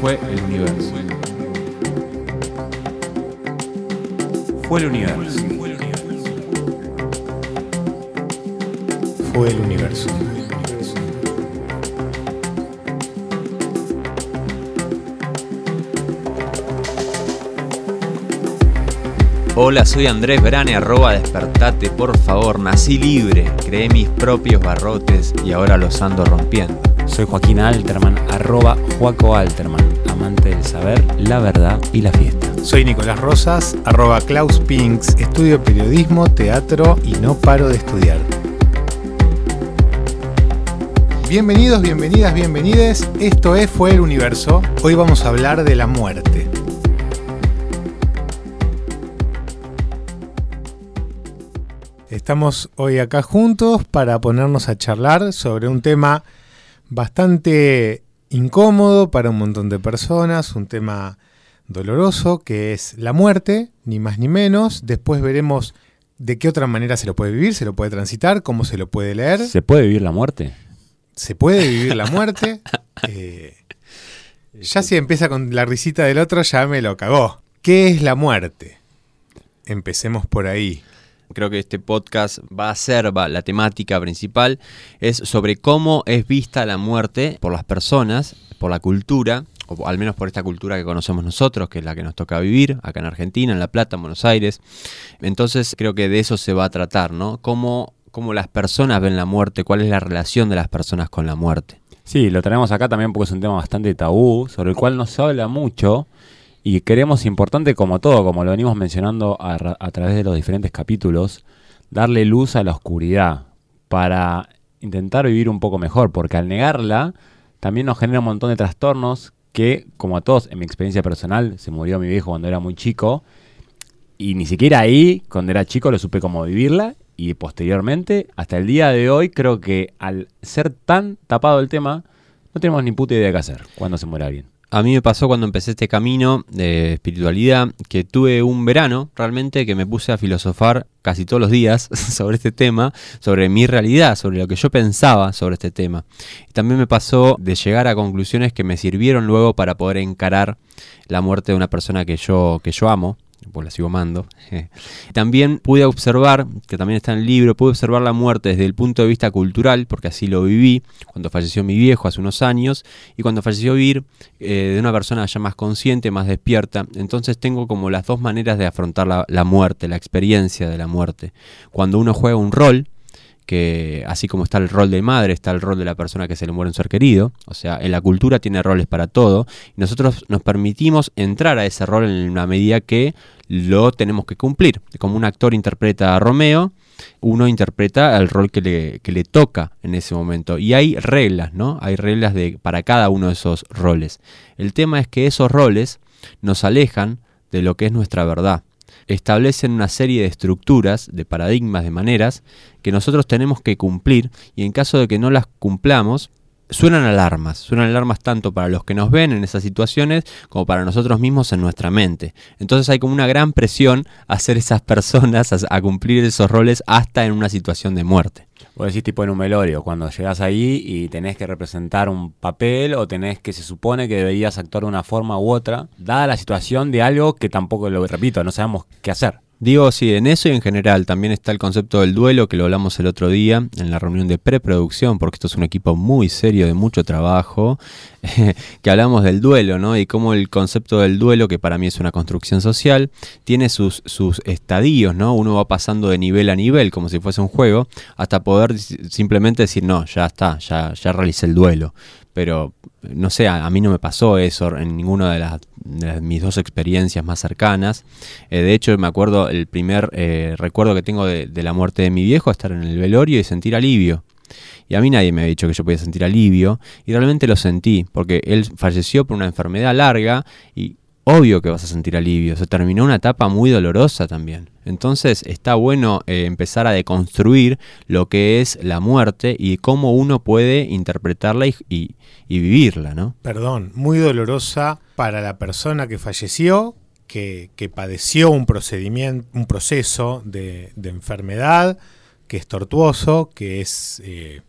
Fue el universo. Fue el universo. Fue el universo. Hola, soy Andrés Brane, arroba despertate, por favor, nací libre, creé mis propios barrotes y ahora los ando rompiendo. Soy Joaquín Alterman, arroba Joaco Alterman, amante del saber, la verdad y la fiesta. Soy Nicolás Rosas, arroba Klaus Pinks, estudio periodismo, teatro y no paro de estudiar. Bienvenidos, bienvenidas, bienvenides. Esto es Fue el Universo. Hoy vamos a hablar de la muerte. Estamos hoy acá juntos para ponernos a charlar sobre un tema bastante incómodo para un montón de personas, un tema doloroso que es la muerte, ni más ni menos. Después veremos de qué otra manera se lo puede vivir, se lo puede transitar, cómo se lo puede leer. ¿Se puede vivir la muerte? Se puede vivir la muerte. Eh, ya si empieza con la risita del otro, ya me lo cagó. ¿Qué es la muerte? Empecemos por ahí. Creo que este podcast va a ser, va, la temática principal es sobre cómo es vista la muerte por las personas, por la cultura, o al menos por esta cultura que conocemos nosotros, que es la que nos toca vivir acá en Argentina, en La Plata, en Buenos Aires. Entonces creo que de eso se va a tratar, ¿no? Cómo, cómo las personas ven la muerte, cuál es la relación de las personas con la muerte. Sí, lo tenemos acá también porque es un tema bastante tabú, sobre el cual no se habla mucho y creemos importante como todo, como lo venimos mencionando a, través de los diferentes capítulos, darle luz a la oscuridad para intentar vivir un poco mejor, porque al negarla también nos genera un montón de trastornos que, como a todos, en mi experiencia personal, se murió mi viejo cuando era muy chico, y ni siquiera ahí, cuando era chico, lo supe cómo vivirla, y posteriormente, hasta el día de hoy, creo que al ser tan tapado el tema, no tenemos ni puta idea de qué hacer cuando se muere alguien. A mí me pasó cuando empecé este camino de espiritualidad que tuve un verano realmente que me puse a filosofar casi todos los días sobre este tema, sobre mi realidad, sobre lo que yo pensaba sobre este tema. Y también me pasó de llegar a conclusiones que me sirvieron luego para poder encarar la muerte de una persona que yo, que yo amo, pues la sigo amando. También pude observar, que también está en el libro, pude observar la muerte desde el punto de vista cultural, porque así lo viví, cuando falleció mi viejo hace unos años, y cuando falleció Vir, eh, de una persona ya más consciente, más despierta. Entonces tengo como las dos maneras de afrontar la muerte, la experiencia de la muerte. Cuando uno juega un rol, que así como está el rol de madre, está el rol de la persona que se le muere un ser querido, o sea, en la cultura tiene roles para todo, y nosotros nos permitimos entrar a ese rol en una medida que lo tenemos que cumplir. Como un actor interpreta a Romeo, uno interpreta el rol que le, que le toca en ese momento. Y hay reglas, ¿no? Hay reglas de, para cada uno de esos roles. El tema es que esos roles nos alejan de lo que es nuestra verdad establecen una serie de estructuras, de paradigmas, de maneras que nosotros tenemos que cumplir y en caso de que no las cumplamos, suenan alarmas, suenan alarmas tanto para los que nos ven en esas situaciones como para nosotros mismos en nuestra mente. Entonces hay como una gran presión a hacer esas personas, a cumplir esos roles hasta en una situación de muerte. Vos decís tipo en un velorio, cuando llegás ahí y tenés que representar un papel o tenés que se supone que deberías actuar de una forma u otra, dada la situación de algo que tampoco, lo repito, no sabemos qué hacer. Digo, sí, en eso y en general también está el concepto del duelo que lo hablamos el otro día en la reunión de preproducción, porque esto es un equipo muy serio de mucho trabajo, que hablamos del duelo, ¿no? Y cómo el concepto del duelo, que para mí es una construcción social, tiene sus, sus estadios, ¿no? Uno va pasando de nivel a nivel, como si fuese un juego, hasta poder simplemente decir, no, ya está, ya, ya realicé el duelo pero no sé, a, a, mí no me pasó eso en ninguna de, las, de mis dos experiencias más cercanas. Eh, de hecho, me acuerdo, el primer eh, recuerdo que tengo de, la muerte de mi viejo, estar en el velorio y sentir alivio. Y a mí nadie me había dicho que yo podía sentir alivio, y realmente lo sentí, porque él falleció por una enfermedad larga y obvio que vas a sentir alivio. Se terminó una etapa muy dolorosa también. Entonces está bueno eh, empezar a deconstruir lo que es la muerte y cómo uno puede interpretarla y, vivirla, ¿no? Perdón, muy dolorosa para la persona que falleció, que, padeció un procedimiento, un proceso de, enfermedad, que es tortuoso, que es eh,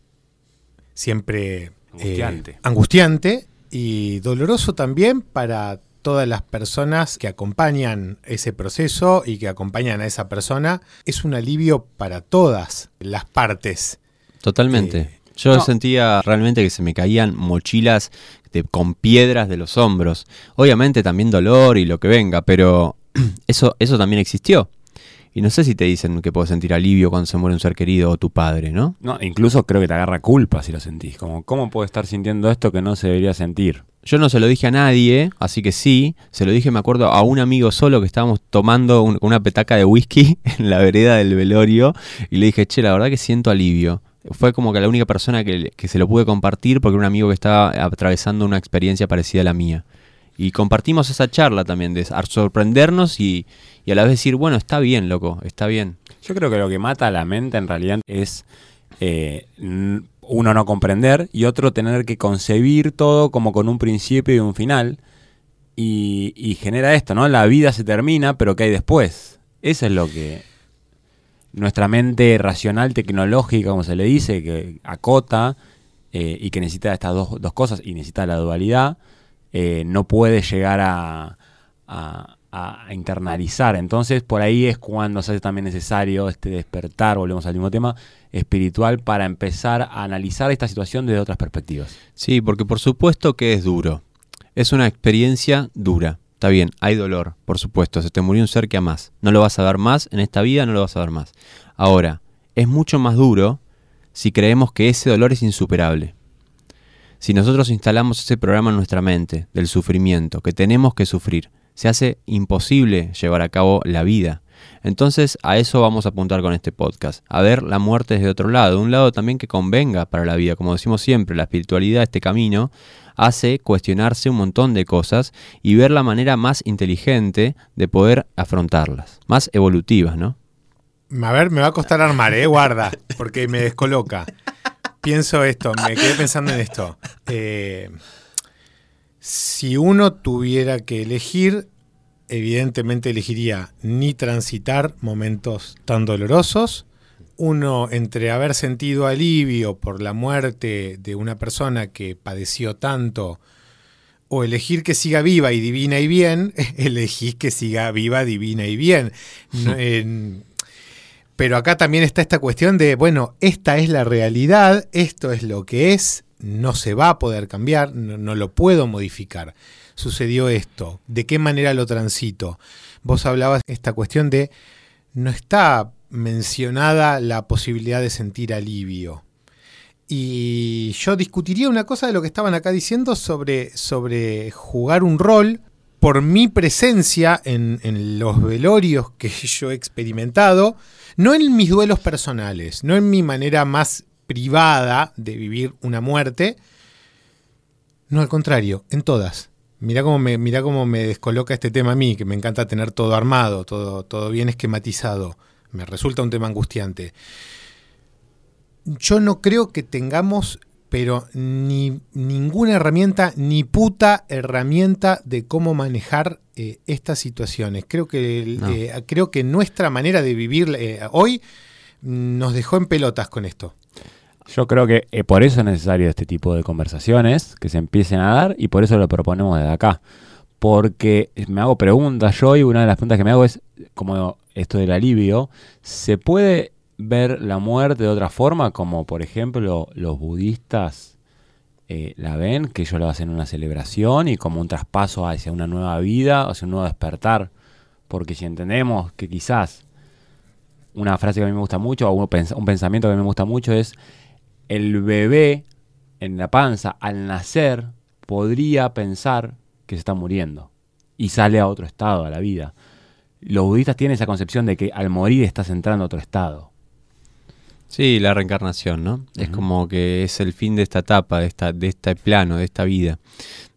siempre angustiante. Eh, angustiante y doloroso también para todas las personas que acompañan ese proceso y que acompañan a esa persona. Es un alivio para todas las partes. Totalmente. Eh, Yo no. sentía realmente que se me caían mochilas de- con piedras de los hombros. Obviamente también dolor y lo que venga, pero eso, eso también existió. Y no sé si te dicen que puedes sentir alivio cuando se muere un ser querido o tu padre, ¿no? No, incluso creo que te agarra culpa si lo sentís. Como, ¿cómo puedo estar sintiendo esto que no se debería sentir? Yo no se lo dije a nadie, así que sí, se lo dije, me acuerdo, a un amigo solo que estábamos tomando un- una petaca de whisky en la vereda del velorio y le dije, che, la verdad que siento alivio. Fue como que la única persona que, que se lo pude compartir porque era un amigo que estaba atravesando una experiencia parecida a la mía. Y compartimos esa charla también de sorprendernos y, y a la vez decir, bueno, está bien, loco, está bien. Yo creo que lo que mata a la mente en realidad es eh, uno no comprender y otro tener que concebir todo como con un principio y un final. Y, y genera esto, ¿no? La vida se termina, pero ¿qué hay después? Eso es lo que nuestra mente racional, tecnológica, como se le dice, que acota eh, y que necesita estas dos, dos cosas y necesita la dualidad, eh, no puede llegar a, internalizar. Entonces, por ahí es cuando se hace también necesario este despertar, volvemos al mismo tema, espiritual, para empezar a analizar esta situación desde otras perspectivas. Sí, porque por supuesto que es duro. Es una experiencia dura. Está bien, hay dolor, por supuesto. Se te murió un ser que amás. No lo vas a ver más en esta vida, no lo vas a ver más. Ahora, es mucho más duro si creemos que ese dolor es insuperable. Si nosotros instalamos ese programa en nuestra mente del sufrimiento, que tenemos que sufrir, se hace imposible llevar a cabo la vida. Entonces a eso vamos a apuntar con este podcast, a ver la muerte desde otro lado, un lado también que convenga para la vida, como decimos siempre, la espiritualidad, este camino, hace cuestionarse un montón de cosas y ver la manera más inteligente de poder afrontarlas, más evolutivas, ¿no? A ver, me va a costar armar, ¿eh? Guarda, porque me descoloca. Pienso esto, me quedé pensando en esto. Eh, si uno tuviera que elegir, evidentemente elegiría ni transitar momentos tan dolorosos. Uno, entre haber sentido alivio por la muerte de una persona que padeció tanto, o elegir que siga viva y divina y bien, elegís que siga viva, divina y bien. No, pero acá también está esta cuestión de, bueno, esta es la realidad, esto es lo que es, no se va a poder cambiar, no, lo puedo modificar. Sucedió esto, ¿de qué manera lo transito? Vos hablabas esta cuestión de, no está mencionada la posibilidad de sentir alivio. Y yo discutiría una cosa de lo que estaban acá diciendo sobre, sobre jugar un rol por mi presencia en, en los velorios que yo he experimentado, no en mis duelos personales, no en mi manera más privada de vivir una muerte, no al contrario, en todas. Mirá cómo me, cómo me descoloca este tema a mí, que me encanta tener todo armado, todo, todo bien esquematizado. Me resulta un tema angustiante. Yo no creo que tengamos, pero ni ninguna herramienta, ni puta herramienta de cómo manejar eh, estas situaciones. Creo que, No. eh, creo que nuestra manera de vivir eh, hoy nos dejó en pelotas con esto. Yo creo que eh, por eso es necesario este tipo de conversaciones que se empiecen a dar y por eso lo proponemos desde acá. Porque me hago preguntas yo y una de las preguntas que me hago es, como esto del alivio, ¿se puede ver la muerte de otra forma? Como por ejemplo los budistas eh, la ven, que ellos lo hacen una celebración y como un traspaso hacia una nueva vida, hacia un nuevo despertar. Porque si entendemos que quizás una frase que a mí me gusta mucho, o un, pens- un pensamiento que a mí me gusta mucho es, el bebé en la panza al nacer podría pensar que se está muriendo y sale a otro estado, a la vida. Los budistas tienen esa concepción de que al morir estás entrando a otro estado. Sí, la reencarnación, ¿no? Es como que es el fin de esta etapa, de, esta, de este plano, de esta vida,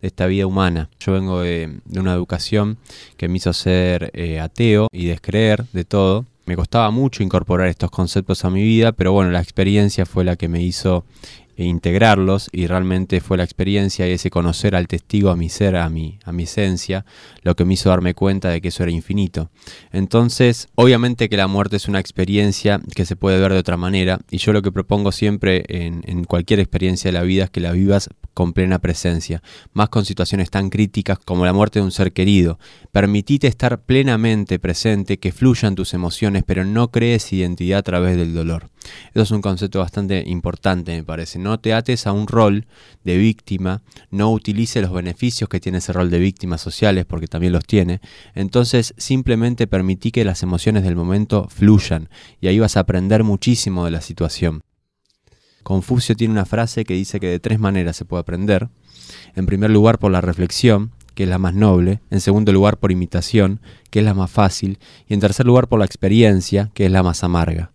de esta vida humana. Yo vengo de, de una educación que me hizo ser eh, ateo y descreer de todo. Me costaba mucho incorporar estos conceptos a mi vida, pero bueno, la experiencia fue la que me hizo eh, integrarlos y realmente fue la experiencia y ese conocer al testigo, a mi ser, a mi, a mi esencia, lo que me hizo darme cuenta de que eso era infinito. Entonces, obviamente que la muerte es una experiencia que se puede ver de otra manera y yo lo que propongo siempre en, en cualquier experiencia de la vida es que la vivas con plena presencia, más con situaciones tan críticas como la muerte de un ser querido. Permitite estar plenamente presente, que fluyan tus emociones, pero no crees identidad a través del dolor. Eso es un concepto bastante importante, me parece. No te ates a un rol de víctima, no utilice los beneficios que tiene ese rol de víctimas sociales, porque también los tiene. Entonces, simplemente permití que las emociones del momento fluyan y ahí vas a aprender muchísimo de la situación. Confucio tiene una frase que dice que de tres maneras se puede aprender. En primer lugar, por la reflexión, que es la más noble, en segundo lugar por imitación, que es la más fácil, y en tercer lugar por la experiencia, que es la más amarga.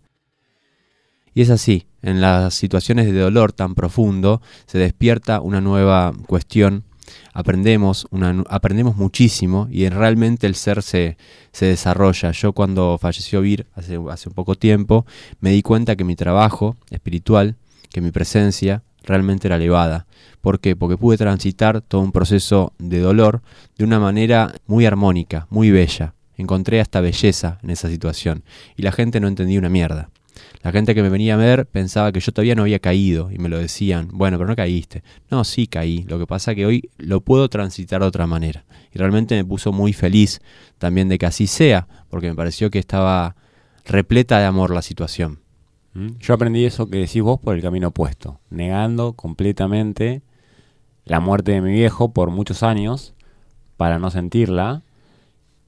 Y es así, en las situaciones de dolor tan profundo se despierta una nueva cuestión, aprendemos, aprendemos muchísimo y realmente el ser se, se desarrolla. Yo cuando falleció Vir hace, hace un poco tiempo, me di cuenta que mi trabajo espiritual, que mi presencia realmente era elevada. ¿Por qué? Porque pude transitar todo un proceso de dolor de una manera muy armónica, muy bella. Encontré hasta belleza en esa situación y la gente no entendía una mierda. La gente que me venía a ver pensaba que yo todavía no había caído y me lo decían, bueno, pero no caíste. No, sí caí. Lo que pasa es que hoy lo puedo transitar de otra manera. Y realmente me puso muy feliz también de que así sea, porque me pareció que estaba repleta de amor la situación. ¿Mm? Yo aprendí eso que decís vos por el camino opuesto, negando completamente la muerte de mi viejo por muchos años para no sentirla.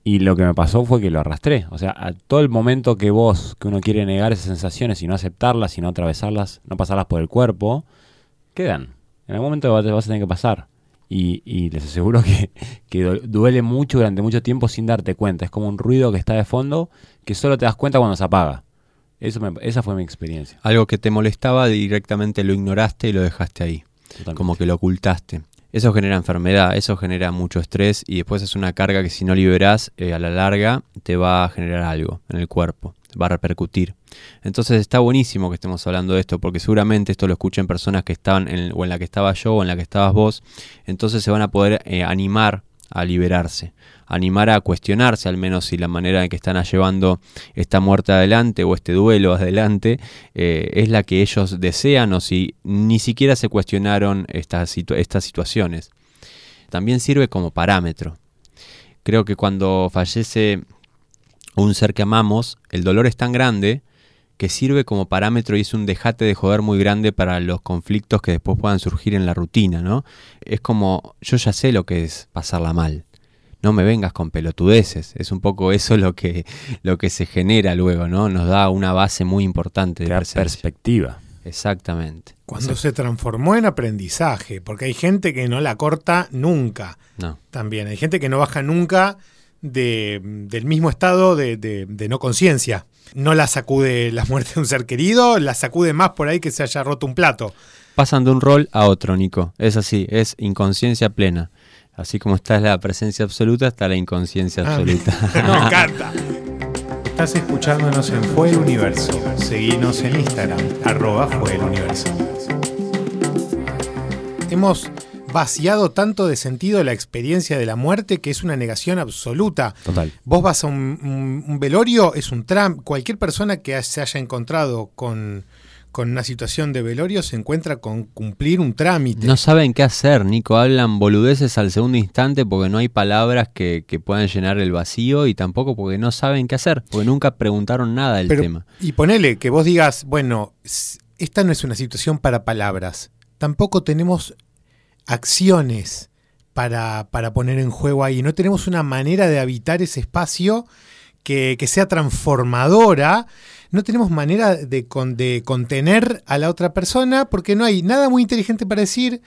Y lo que me pasó fue que lo arrastré. O sea, a todo el momento que vos, que uno quiere negar esas sensaciones y no aceptarlas y no atravesarlas, no pasarlas por el cuerpo, quedan. En algún momento vas vas a tener que pasar. Y, y les aseguro que, que du- duele mucho durante mucho tiempo sin darte cuenta. Es como un ruido que está de fondo que solo te das cuenta cuando se apaga. Eso me- esa fue mi experiencia. Algo que te molestaba directamente lo ignoraste y lo dejaste ahí. Totalmente. como que lo ocultaste. Eso genera enfermedad, eso genera mucho estrés y después es una carga que si no liberás eh, a la larga te va a generar algo en el cuerpo, va a repercutir. Entonces está buenísimo que estemos hablando de esto porque seguramente esto lo escuchen personas que estaban en, o en la que estaba yo o en la que estabas vos, entonces se van a poder eh, animar a liberarse, animar a cuestionarse al menos si la manera en que están llevando esta muerte adelante o este duelo adelante eh, es la que ellos desean o si ni siquiera se cuestionaron estas, situ- estas situaciones. También sirve como parámetro. Creo que cuando fallece un ser que amamos, el dolor es tan grande que sirve como parámetro y es un dejate de joder muy grande para los conflictos que después puedan surgir en la rutina, ¿no? Es como, yo ya sé lo que es pasarla mal. No me vengas con pelotudeces. Es un poco eso lo que, lo que se genera luego, ¿no? Nos da una base muy importante de perspectiva. Exactamente. Cuando se transformó en aprendizaje, porque hay gente que no la corta nunca. No. También hay gente que no baja nunca de- del mismo estado de, de- de no conciencia. No la sacude la muerte de un ser querido, la sacude más por ahí que se haya roto un plato. Pasan de un rol a otro, Nico. Es así, es inconsciencia plena. Así como está la presencia absoluta, está la inconsciencia Ah, absoluta. Me encanta. Estás escuchándonos en Fue el Universo. Seguinos en Instagram, arroba Fue el Universo. Hemos vaciado tanto de sentido la experiencia de la muerte que es una negación absoluta. Total. Vos vas a un, un- un velorio, es un tram. Cualquier persona que se haya encontrado con, con una situación de velorio se encuentra con cumplir un trámite. No saben qué hacer, Nico. Hablan boludeces al segundo instante porque no hay palabras que, que puedan llenar el vacío y tampoco porque no saben qué hacer, porque nunca preguntaron nada del Pero- tema. Y ponele que vos digas, bueno, esta no es una situación para palabras. Tampoco tenemos acciones para, para poner en juego ahí. No tenemos una manera de habitar ese espacio que, que sea transformadora. No tenemos manera de, con- de contener a la otra persona porque no hay nada muy inteligente para decir.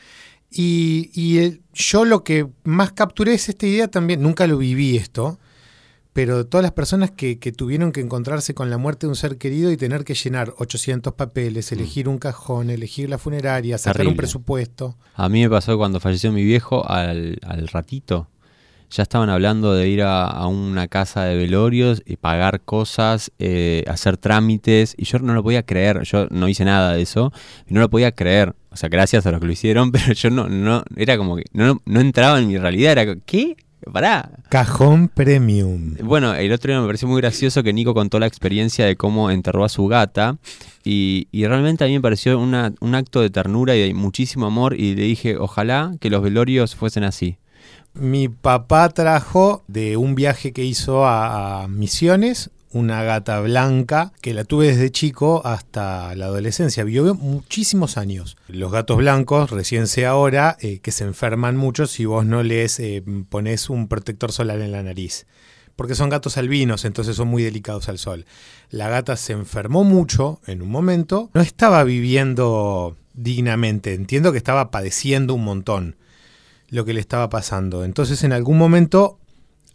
Y, y el- yo lo que más capturé es esta idea también, nunca lo viví esto, pero todas las personas que, que tuvieron que encontrarse con la muerte de un ser querido y tener que llenar 800 papeles, elegir un cajón, elegir la funeraria, sacar un presupuesto. A mí me pasó cuando falleció mi viejo, al, al ratito, ya estaban hablando de ir a, a una casa de velorios y pagar cosas, eh, hacer trámites, y yo no lo podía creer, yo no hice nada de eso, y no lo podía creer, o sea, gracias a los que lo hicieron, pero yo no, no era como que no, no entraba en mi realidad, era, ¿qué? Pará. Cajón Premium. Bueno, el otro día me pareció muy gracioso que Nico contó la experiencia de cómo enterró a su gata y, y realmente a mí me pareció una- un acto de ternura y de muchísimo amor y le dije, ojalá que los velorios fuesen así. Mi papá trajo de un viaje que hizo a, a Misiones una gata blanca que la tuve desde chico hasta la adolescencia. Vivió muchísimos años. Los gatos blancos, recién sé ahora, eh, que se enferman mucho si vos no les eh, pones un protector solar en la nariz. Porque son gatos albinos, entonces son muy delicados al sol. La gata se enfermó mucho en un momento. No estaba viviendo dignamente. Entiendo que estaba padeciendo un montón lo que le estaba pasando. Entonces en algún momento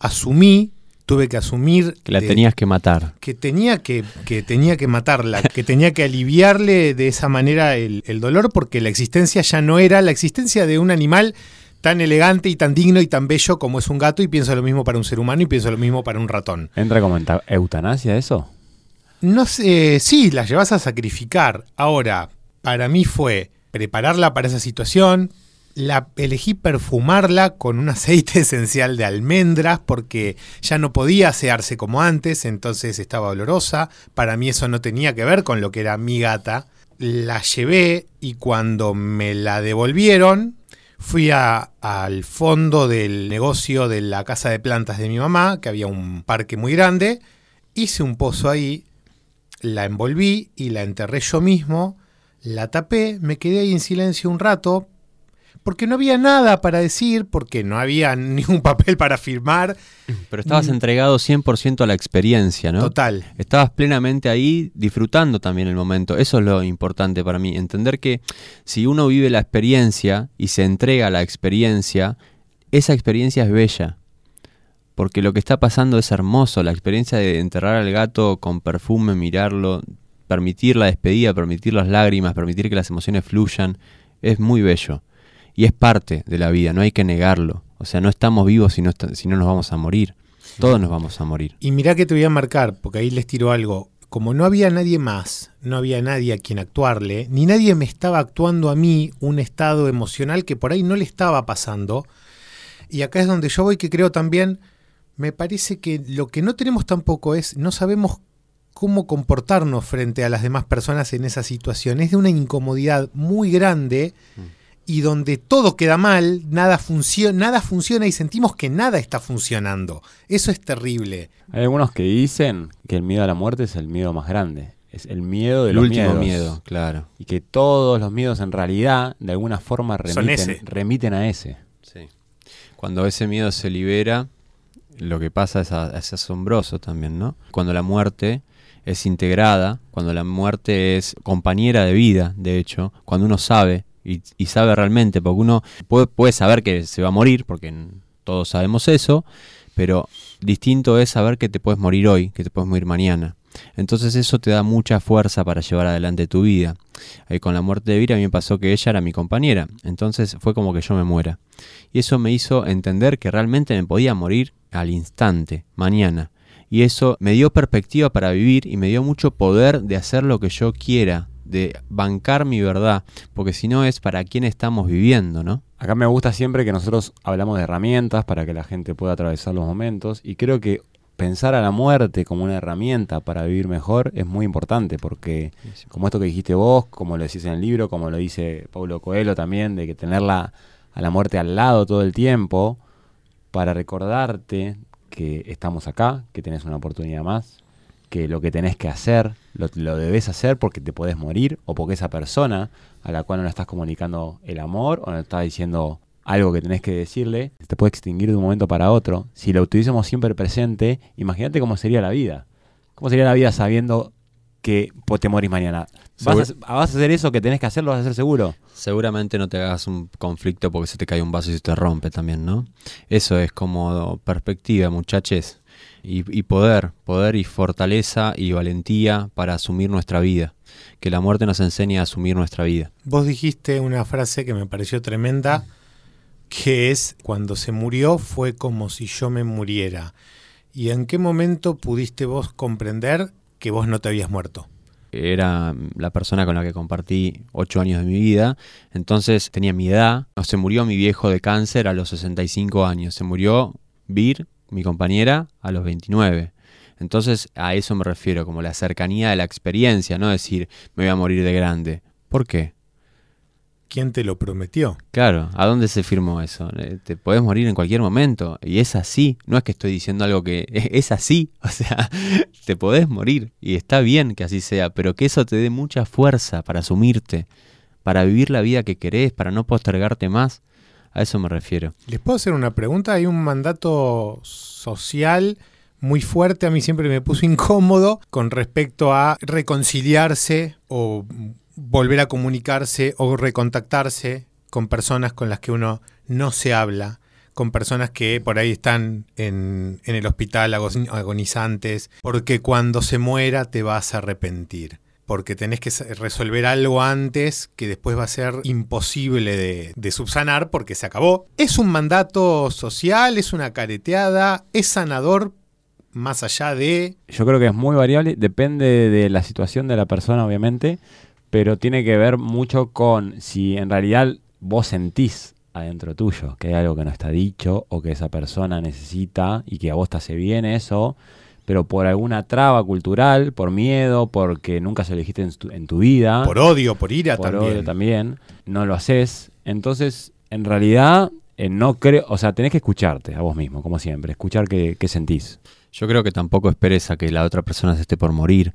asumí, tuve que asumir Que la de- tenías que matar. que tenía que, que tenía que matarla, que tenía que aliviarle de esa manera el, el dolor porque la existencia ya no era la existencia de un animal tan elegante y tan digno y tan bello como es un gato y pienso lo mismo para un ser humano y pienso lo mismo para un ratón. ¿Entra como eutanasia eso? No sé, sí, las llevas a sacrificar. Ahora, para mí fue prepararla para esa situación. La elegí perfumarla con un aceite esencial de almendras porque ya no podía asearse como antes, entonces estaba olorosa. Para mí eso no tenía que ver con lo que era mi gata. La llevé y cuando me la devolvieron, fui a- al fondo del negocio de la casa de plantas de mi mamá, que había un parque muy grande. Hice un pozo ahí, la envolví y la enterré yo mismo, la tapé, me quedé ahí en silencio un rato, porque no había nada para decir, porque no había ningún papel para firmar. Pero estabas Mm. entregado 100% a la experiencia, ¿no? Total. Estabas plenamente ahí disfrutando también el momento. Eso es lo importante para mí. Entender que si uno vive la experiencia y se entrega a la experiencia, esa experiencia es bella. Porque lo que está pasando es hermoso. La experiencia de enterrar al gato con perfume, mirarlo, permitir la despedida, permitir las lágrimas, permitir que las emociones fluyan, es muy bello. Y es parte de la vida, no hay que negarlo. O sea, no estamos vivos si no, si no nos vamos a morir. Todos nos vamos a morir. Y mirá que te voy a marcar, porque ahí les tiro algo. Como no había nadie más, no había nadie a quien actuarle, ni nadie me estaba actuando a mí un estado emocional que por ahí no le estaba pasando. Y acá es donde yo voy que creo también, me parece que lo que no tenemos tampoco es, no sabemos cómo comportarnos frente a las demás personas en esa situación. Es de una incomodidad muy grande y donde todo queda mal, nada, funcio- nada funciona y sentimos que nada está funcionando. Eso es terrible. Hay algunos que dicen que el miedo a la muerte es el miedo más grande. Es el miedo de El los último miedos. miedo, claro. Y que todos los miedos en realidad, de alguna forma, remiten, remiten a ese. Sí. Cuando ese miedo se libera, lo que pasa es, a- es asombroso también, ¿no? Cuando la muerte es integrada, cuando la muerte es compañera de vida, de hecho, cuando uno sabe y, sabe realmente, porque uno puede, saber que se va a morir, porque todos sabemos eso, pero distinto es saber que te puedes morir hoy, que te puedes morir mañana. Entonces eso te da mucha fuerza para llevar adelante tu vida. Eh, con la muerte de Vira a mí me pasó que ella era mi compañera, entonces fue como que yo me muera. Y eso me hizo entender que realmente me podía morir al instante, mañana. Y eso me dio perspectiva para vivir y me dio mucho poder de hacer lo que yo quiera, de bancar mi verdad, porque si no es para quién estamos viviendo, ¿no? Acá me gusta siempre que nosotros hablamos de herramientas para que la gente pueda atravesar los momentos y creo que pensar a la muerte como una herramienta para vivir mejor es muy importante porque como esto que dijiste vos, como lo decís en el libro, como lo dice Paulo Coelho también, de que tenerla a la muerte al lado todo el tiempo para recordarte que estamos acá, que tenés una oportunidad más, que lo que tenés que hacer lo, lo debes hacer porque te podés morir o porque esa persona a la cual no le estás comunicando el amor o no le estás diciendo algo que tenés que decirle, te puede extinguir de un momento para otro. Si lo tuviésemos siempre presente, imagínate cómo sería la vida. ¿Cómo sería la vida sabiendo que te morís mañana? ¿Vas a, hacer- vas a hacer eso que tenés que hacer? ¿Lo vas a hacer seguro? Seguramente no te hagas un conflicto porque se te cae un vaso y se te rompe también, ¿no? Eso es como perspectiva, muchachos. Y, y poder, poder y fortaleza y valentía para asumir nuestra vida. Que la muerte nos enseñe a asumir nuestra vida. Vos dijiste una frase que me pareció tremenda, que es, cuando se murió fue como si yo me muriera. ¿Y en qué momento pudiste vos comprender que vos no te habías muerto? Era la persona con la que compartí ocho años de mi vida, entonces tenía mi edad. Se murió mi viejo de cáncer a los 65 años, se murió Vir, mi compañera, a los 29. Entonces a eso me refiero, como la cercanía de la experiencia, no decir me voy a morir de grande. ¿Por qué? ¿Quién te lo prometió? Claro, ¿a dónde se firmó eso? Eh, Te podés morir en cualquier momento. Y es así. No es que estoy diciendo algo que es así. O sea, te podés morir. Y está bien que así sea. Pero que eso te dé mucha fuerza para asumirte. Para vivir la vida que querés. Para no postergarte más. A eso me refiero. ¿Les puedo hacer una pregunta? Hay un mandato social muy fuerte, a mí siempre me puso incómodo con respecto a reconciliarse o volver a comunicarse o recontactarse con personas con las que uno no se habla, con personas que por ahí están en, el hospital ago- agonizantes, porque cuando se muera te vas a arrepentir. Porque tenés que resolver algo antes que después va a ser imposible de, de subsanar porque se acabó. Es un mandato social, es una careteada, es sanador más allá de Yo creo que es muy variable, depende de la situación de la persona, obviamente, pero tiene que ver mucho con si en realidad vos sentís adentro tuyo que hay algo que no está dicho o que esa persona necesita y que a vos te hace bien eso, pero por alguna traba cultural, por miedo, porque nunca se lo dijiste en tu, en tu vida, por odio, por ira por también. odio también, no lo haces. Entonces, en realidad, eh, no creo, o sea, tenés que escucharte a vos mismo, como siempre, escuchar qué, qué sentís. Yo creo que tampoco esperes a que la otra persona se esté por morir.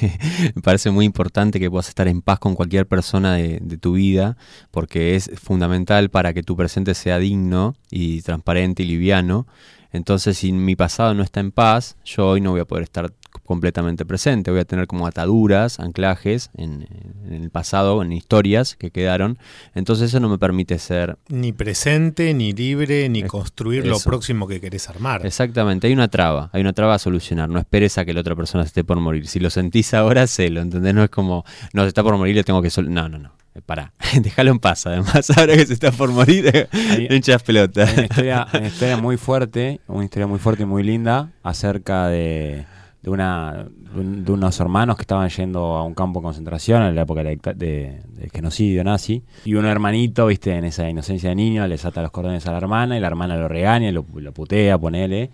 Me parece muy importante que puedas estar en paz con cualquier persona de, de tu vida, porque es fundamental para que tu presente sea digno y transparente y liviano. Entonces, si mi pasado no está en paz, yo hoy no voy a poder estar completamente presente. Voy a tener como ataduras, anclajes en, en el pasado, en historias que quedaron. Entonces, eso no me permite ser Ni presente, ni libre, ni Es- construir lo próximo que querés armar. Exactamente, hay una traba, hay una traba a solucionar. No esperes a que la otra persona se esté por morir. Si lo sentís ahora, lo ¿entendés? No es como, no, se está por morir, le tengo que... sol-". No, no, no. Eh, Pará, déjalo en paz. Además, ahora que se está por morir, Ahí- no hinchas pelota. Hay una historia, hay una historia muy fuerte, una historia muy fuerte y muy linda acerca de, de una, de, un- de unos hermanos que estaban yendo a un campo de concentración en la época de la dicta- de- del genocidio nazi. Y un hermanito, viste, en esa inocencia de niño, les ata los cordones a la hermana y la hermana lo regaña, lo, lo putea, ponele.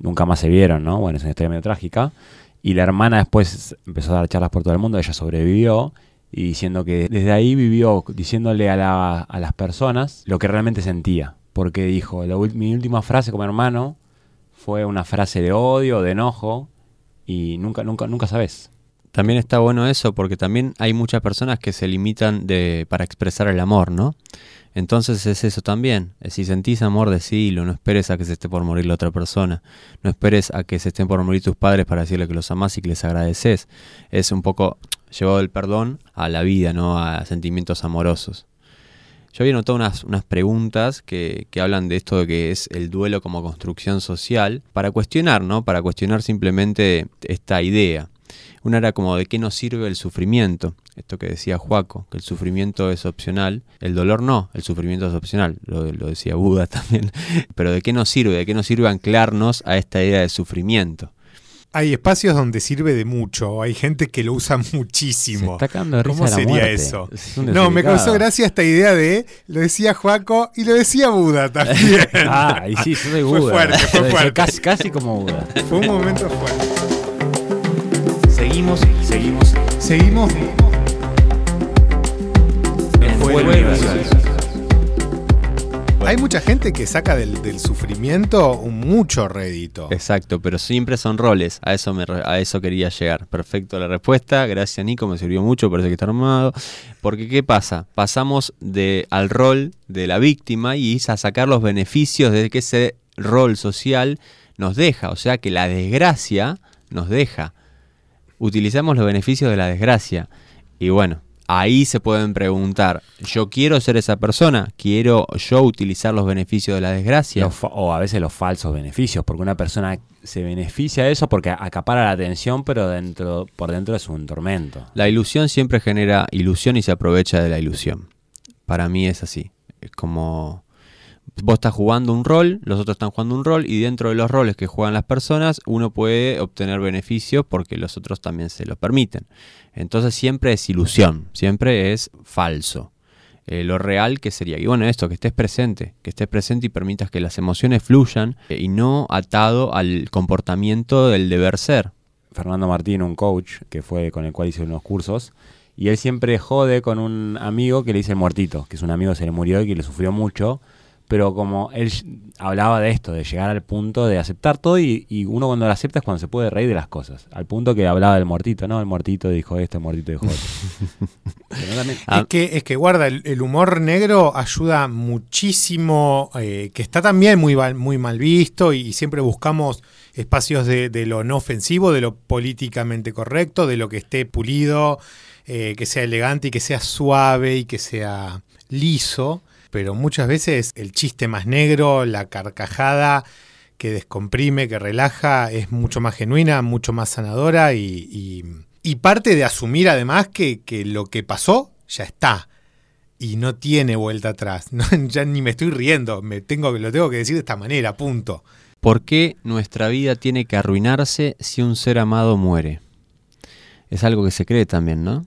Nunca más se vieron, ¿no? Bueno, es una historia medio trágica. Y la hermana después empezó a dar charlas por todo el mundo, ella sobrevivió y diciendo que desde ahí vivió diciéndole a, a las personas lo que realmente sentía. Porque dijo, la mi última frase como hermano fue una frase de odio, de enojo, y nunca, nunca, nunca sabes. También está bueno eso porque también hay muchas personas que se limitan de, para expresar el amor, ¿no? Entonces es eso también. Si sentís amor, decilo. No esperes a que se esté por morir la otra persona. No esperes a que se estén por morir tus padres para decirle que los amás y que les agradeces. Es un poco llevado el perdón a la vida, ¿no? A sentimientos amorosos. Yo había notado unas, unas preguntas que, que hablan de esto de que es el duelo como construcción social, para cuestionar, ¿no? Para cuestionar simplemente esta idea. Una era como de qué nos sirve el sufrimiento. Esto que decía Juaco, que el sufrimiento es opcional. El dolor no, el sufrimiento es opcional. Lo, lo decía Buda también. Pero de qué nos sirve, de qué nos sirve anclarnos a esta idea de sufrimiento. Hay espacios donde sirve de mucho, hay gente que lo usa Se muchísimo. está cagando de risa ¿Cómo sería muerte. eso? Es No, me causó gracia esta idea de, lo decía Juaco y lo decía Buda también. Ah, y sí, yo soy Fue Buda. fuerte, fue Lo decía fuerte. Casi, casi como Buda. Fue un momento fuerte. Seguimos, seguimos. Seguimos. Fue el Hay mucha gente que saca del, sufrimiento mucho rédito. Exacto, pero siempre son roles. A eso, me, a eso quería llegar. Perfecto la respuesta. Gracias, Nico. Me sirvió mucho. Parece que está armado. Porque, ¿qué pasa? Pasamos de, al rol de la víctima y a sacar los beneficios de que ese rol social nos deja. O sea, que la desgracia nos deja. Utilizamos los beneficios de la desgracia. Y bueno, ahí se pueden preguntar, ¿yo quiero ser esa persona? ¿Quiero yo utilizar los beneficios de la desgracia? O a veces los falsos beneficios, porque una persona se beneficia de eso porque acapara la atención, pero dentro, por dentro es un tormento. La ilusión siempre genera ilusión y se aprovecha de la ilusión. Para mí es así. Es como vos estás jugando un rol, los otros están jugando un rol y dentro de los roles que juegan las personas uno puede obtener beneficios porque los otros también se lo permiten. Entonces siempre es ilusión, siempre es falso. eh, lo real que sería. Y bueno, esto, que estés presente, que estés presente y permitas que las emociones fluyan eh, y no atado al comportamiento del deber ser. Fernando Martín, un coach que fue con el cual hice unos cursos, y él siempre jode con un amigo que le dice muertito, que es un amigo que se le murió y que le sufrió mucho, pero como él hablaba de esto, de llegar al punto de aceptar todo y, y, uno cuando lo acepta es cuando se puede reír de las cosas, al punto que hablaba del muertito, ¿no? El muertito dijo esto, el muertito dijo esto. es, que, es que guarda, el, el humor negro ayuda muchísimo, eh, que está también muy, muy mal visto y, y siempre buscamos espacios de, de, lo no ofensivo, de lo políticamente correcto, de lo que esté pulido, eh, que sea elegante y que sea suave y que sea liso pero muchas veces el chiste más negro, la carcajada que descomprime, que relaja, es mucho más genuina, mucho más sanadora y, parte de asumir además que, lo que pasó ya está y no tiene vuelta atrás. Ya ni me estoy riendo, me tengo, lo tengo que decir de esta manera, punto. ¿Por qué nuestra vida tiene que arruinarse si un ser amado muere? Es algo que se cree también, ¿no?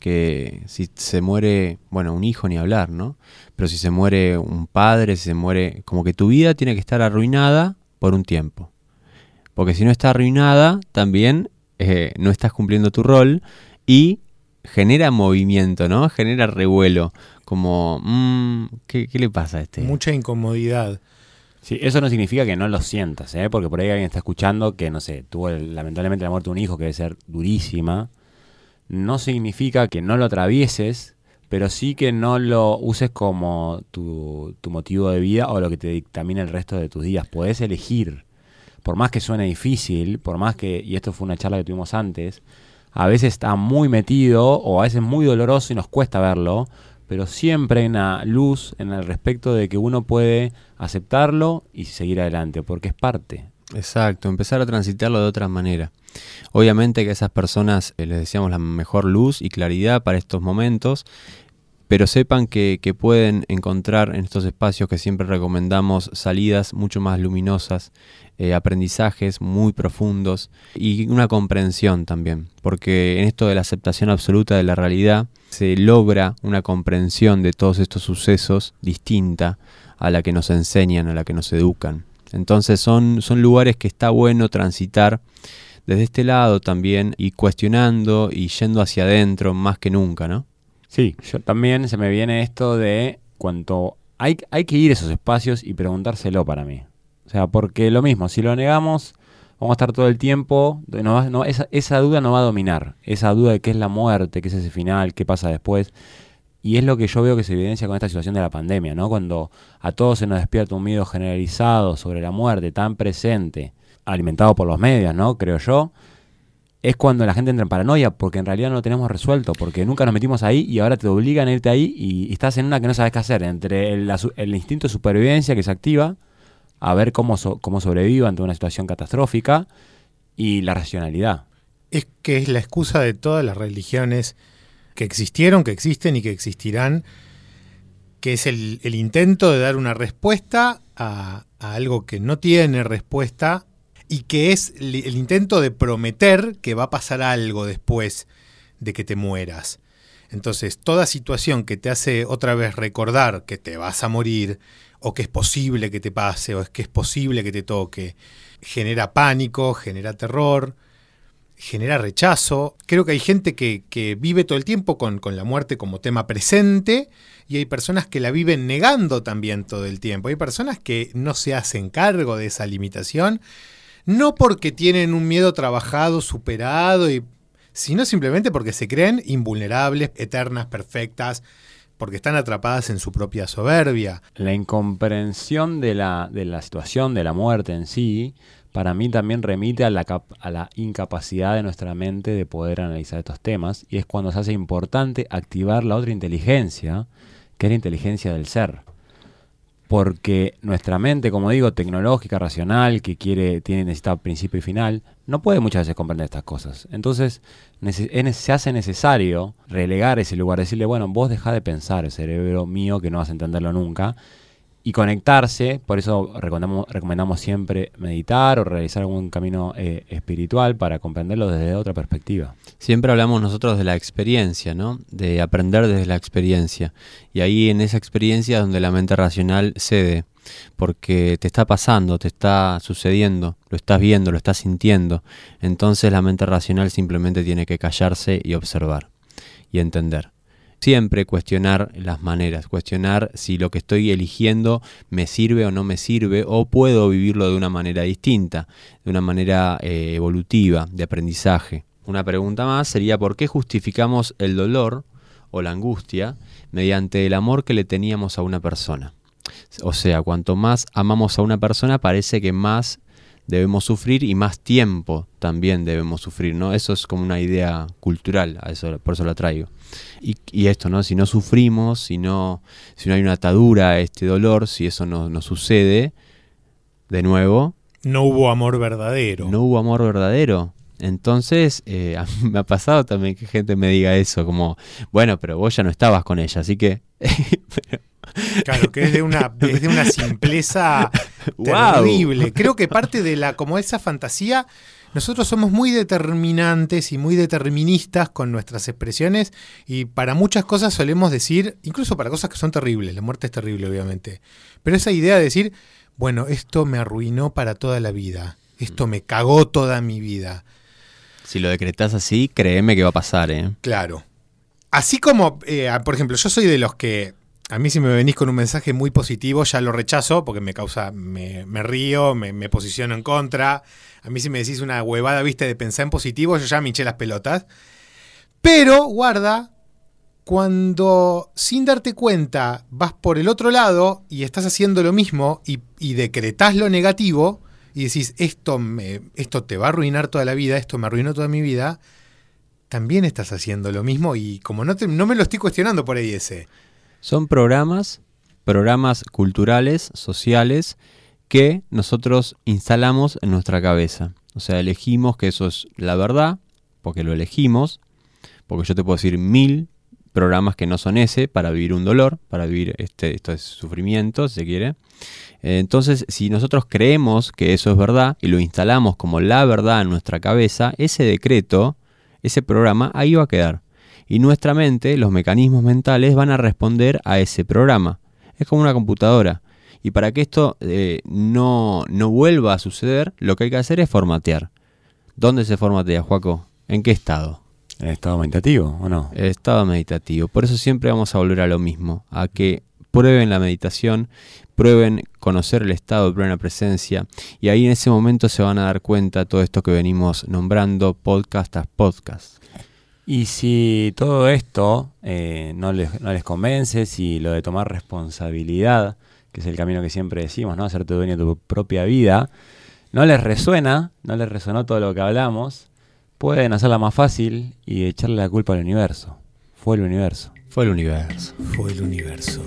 Que si se muere, bueno, un hijo ni hablar, ¿no? Pero si se muere un padre, si se muere, como que tu vida tiene que estar arruinada por un tiempo. Porque si no está arruinada, también eh, no estás cumpliendo tu rol y genera movimiento, ¿no? Genera revuelo, como, mmm, ¿qué, ¿qué, le pasa a este? Mucha incomodidad. Sí, eso no significa que no lo sientas, ¿eh? Porque por ahí alguien está escuchando que, no sé, tuvo el, lamentablemente la muerte de un hijo que debe ser durísima no significa que no lo atravieses, pero sí que no lo uses como tu, tu, motivo de vida o lo que te dictamina el resto de tus días. Puedes elegir, por más que suene difícil, por más que, y esto fue una charla que tuvimos antes, a veces está muy metido o a veces muy doloroso y nos cuesta verlo, pero siempre hay una luz en el respecto de que uno puede aceptarlo y seguir adelante, porque es parte. Exacto, empezar a transitarlo de otra manera. Obviamente que a esas personas eh, les deseamos la mejor luz y claridad para estos momentos, pero sepan que, pueden encontrar en estos espacios que siempre recomendamos salidas mucho más luminosas, eh, aprendizajes muy profundos y una comprensión también, porque en esto de la aceptación absoluta de la realidad se logra una comprensión de todos estos sucesos distinta a la que nos enseñan, a la que nos educan. Entonces son, son lugares que está bueno transitar desde este lado también y cuestionando y yendo hacia adentro más que nunca, ¿no? Sí, yo también se me viene esto de cuanto hay, hay que ir a esos espacios y preguntárselo para mí. O sea, porque lo mismo, si lo negamos, vamos a estar todo el tiempo, no, no, esa, esa duda no va a dominar, esa duda de qué es la muerte, qué es ese final, qué pasa después. Y es lo que yo veo que se evidencia con esta situación de la pandemia, ¿no? Cuando a todos se nos despierta un miedo generalizado sobre la muerte tan presente, alimentado por los medios, ¿no? Creo yo, es cuando la gente entra en paranoia porque en realidad no lo tenemos resuelto, porque nunca nos metimos ahí y ahora te obligan a irte ahí y, estás en una que no sabes qué hacer, entre el, el instinto de supervivencia que se activa, a ver cómo, so, cómo sobrevivo ante una situación catastrófica, y la racionalidad. Es que es la excusa de todas las religiones que existieron, que existen y que existirán, que es el, intento de dar una respuesta a, algo que no tiene respuesta y que es el intento de prometer que va a pasar algo después de que te mueras. Entonces, toda situación que te hace otra vez recordar que te vas a morir, o que es posible que te pase, o es que es posible que te toque, genera pánico, genera terror, genera rechazo. Creo que hay gente que, vive todo el tiempo con, la muerte como tema presente y hay personas que la viven negando también todo el tiempo. Hay personas que no se hacen cargo de esa limitación, no porque tienen un miedo trabajado, superado, sino simplemente porque se creen invulnerables, eternas, perfectas, porque están atrapadas en su propia soberbia. La incomprensión de la situación de la muerte en sí para mí también remite a la, a la, incapacidad de nuestra mente de poder analizar estos temas y es cuando se hace importante activar la otra inteligencia, que es la inteligencia del ser. Porque nuestra mente, como digo, tecnológica, racional, que quiere, tiene necesita principio y final, no puede muchas veces comprender estas cosas. Entonces, se hace necesario relegar ese lugar, decirle, bueno, vos dejá de pensar, cerebro mío, que no vas a entenderlo nunca, y conectarse, por eso recomendamos, siempre meditar o realizar algún camino eh, espiritual para comprenderlo desde otra perspectiva. Siempre hablamos nosotros de la experiencia, ¿no? De aprender desde la experiencia. Y ahí en esa experiencia es donde la mente racional cede, porque te está pasando, te está sucediendo, lo estás viendo, lo estás sintiendo. Entonces la mente racional simplemente tiene que callarse y observar y entender siempre cuestionar las maneras, cuestionar si lo que estoy eligiendo me sirve o no me sirve, o puedo vivirlo de una manera distinta, de una manera eh, evolutiva, de aprendizaje. Una pregunta más sería ¿por qué justificamos el dolor o la angustia mediante el amor que le teníamos a una persona? O sea, cuanto más amamos a una persona parece que más debemos sufrir y más tiempo también debemos sufrir, ¿no? Eso es como una idea cultural, a eso, por eso la traigo. Y, esto, ¿no? Si no sufrimos, si no, si no hay una atadura a este dolor, si eso no, no sucede, de nuevo... No hubo amor verdadero. No hubo amor verdadero. Entonces, eh, a mí me ha pasado también que gente me diga eso, como, bueno, pero vos ya no estabas con ella, así que... Claro, que es de una, es de una simpleza terrible. Creo que parte de la, como esa fantasía, nosotros somos muy determinantes y muy deterministas con nuestras expresiones y para muchas cosas solemos decir, incluso para cosas que son terribles, la muerte es terrible obviamente, pero esa idea de decir, bueno, esto me arruinó para toda la vida, esto me cagó toda mi vida. Si lo decretas así, créeme que va a pasar, ¿eh? Claro. Así como, eh, por ejemplo, yo soy de los que a mí si me venís con un mensaje muy positivo ya lo rechazo porque me causa, me, río, me, posiciono en contra. A mí si me decís una huevada, viste, de pensar en positivo, yo ya me hinché las pelotas. Pero, guarda, cuando sin darte cuenta vas por el otro lado y estás haciendo lo mismo y, y decretás lo negativo y decís, esto, me, esto te va a arruinar toda la vida, esto me arruinó toda mi vida, también estás haciendo lo mismo y como no, no me lo estoy cuestionando por ahí ese. Son programas, programas culturales, sociales, que nosotros instalamos en nuestra cabeza. O sea, elegimos que eso es la verdad, porque lo elegimos, porque yo te puedo decir mil programas que no son ese para vivir un dolor, para vivir este, este sufrimiento, si se quiere. Entonces, si nosotros creemos que eso es verdad y lo instalamos como la verdad en nuestra cabeza, ese decreto, ese programa, ahí va a quedar y nuestra mente, los mecanismos mentales van a responder a ese programa. Es como una computadora. Y para que esto eh, no, no vuelva a suceder, lo que hay que hacer es formatear. ¿Dónde se formatea, Juaco? ¿En qué estado? ¿En estado meditativo o no? Estado meditativo. Por eso siempre vamos a volver a lo mismo, a que prueben la meditación, prueben conocer el estado de plena presencia y ahí en ese momento se van a dar cuenta todo esto que venimos nombrando podcast tras podcast. Y si todo esto eh, no, les, no les convence, si lo de tomar responsabilidad, que es el camino que siempre decimos, ¿no? Hacerte dueño de tu propia vida, no les resuena, no les resonó todo lo que hablamos, pueden hacerla más fácil y echarle la culpa al universo. Fue el universo. Fue el universo. Fue el universo.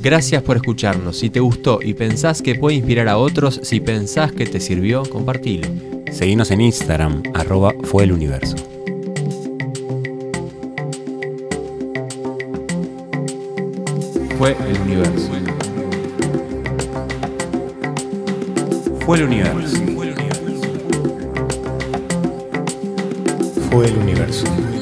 Gracias por escucharnos. Si te gustó y pensás que puede inspirar a otros, si pensás que te sirvió, compartilo. Seguinos en Instagram, arroba fue el universo. Fue el universo. Fue el universo. Fue el universo.